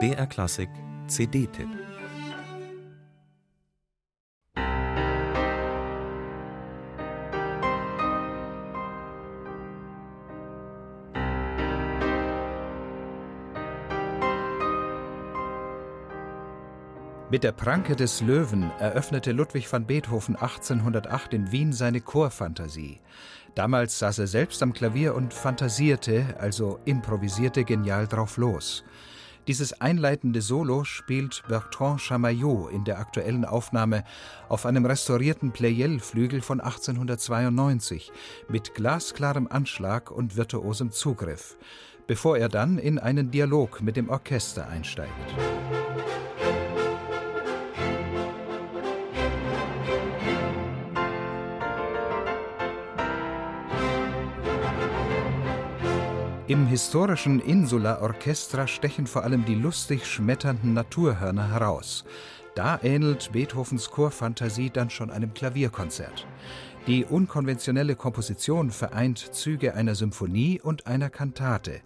BR Klassik CD-Tipp Mit der Pranke des Löwen eröffnete Ludwig van Beethoven 1808 in Wien seine Chorfantasie. Damals saß er selbst am Klavier und fantasierte, also improvisierte genial drauf los. Dieses einleitende Solo spielt Bertrand Chamaillot in der aktuellen Aufnahme auf einem restaurierten Pleyel-Flügel von 1892 mit glasklarem Anschlag und virtuosem Zugriff, bevor er dann in einen Dialog mit dem Orchester einsteigt. Im historischen Insula Orchestra stechen vor allem die lustig schmetternden Naturhörner heraus. Da ähnelt Beethovens Chorfantasie dann schon einem Klavierkonzert. Die unkonventionelle Komposition vereint Züge einer Symphonie und einer Kantate.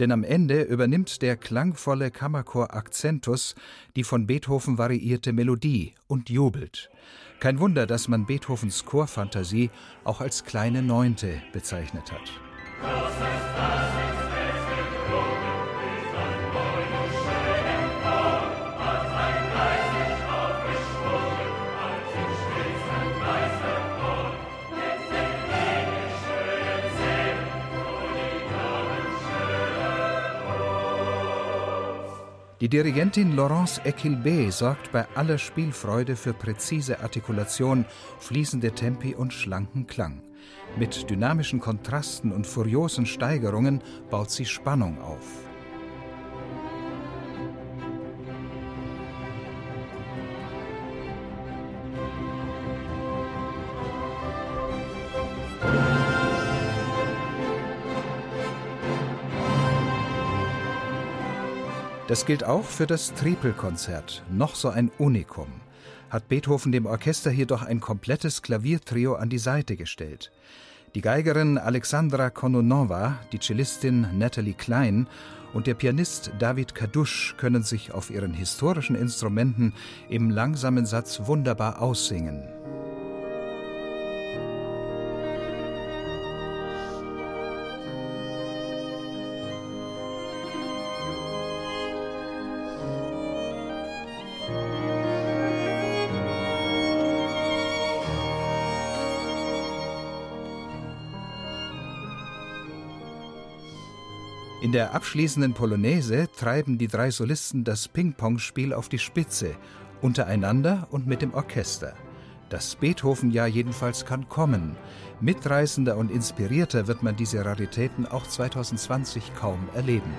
Denn am Ende übernimmt der klangvolle Kammerchor Accentus die von Beethoven variierte Melodie und jubelt. Kein Wunder, dass man Beethovens Chorfantasie auch als kleine Neunte bezeichnet hat. Die Dirigentin Laurence Equilbé sorgt bei aller Spielfreude für präzise Artikulation, fließende Tempi und schlanken Klang. Mit dynamischen Kontrasten und furiosen Steigerungen baut sie Spannung auf. Das gilt auch für das Tripelkonzert, noch so ein Unikum. Hat Beethoven dem Orchester jedoch ein komplettes Klaviertrio an die Seite gestellt. Die Geigerin Alexandra Kononova, die Cellistin Natalie Klein und der Pianist David Kadusch können sich auf ihren historischen Instrumenten im langsamen Satz wunderbar aussingen. In der abschließenden Polonaise treiben die drei Solisten das Ping-Pong-Spiel auf die Spitze, untereinander und mit dem Orchester. Das Beethoven-Jahr jedenfalls kann kommen. Mitreißender und inspirierter wird man diese Raritäten auch 2020 kaum erleben.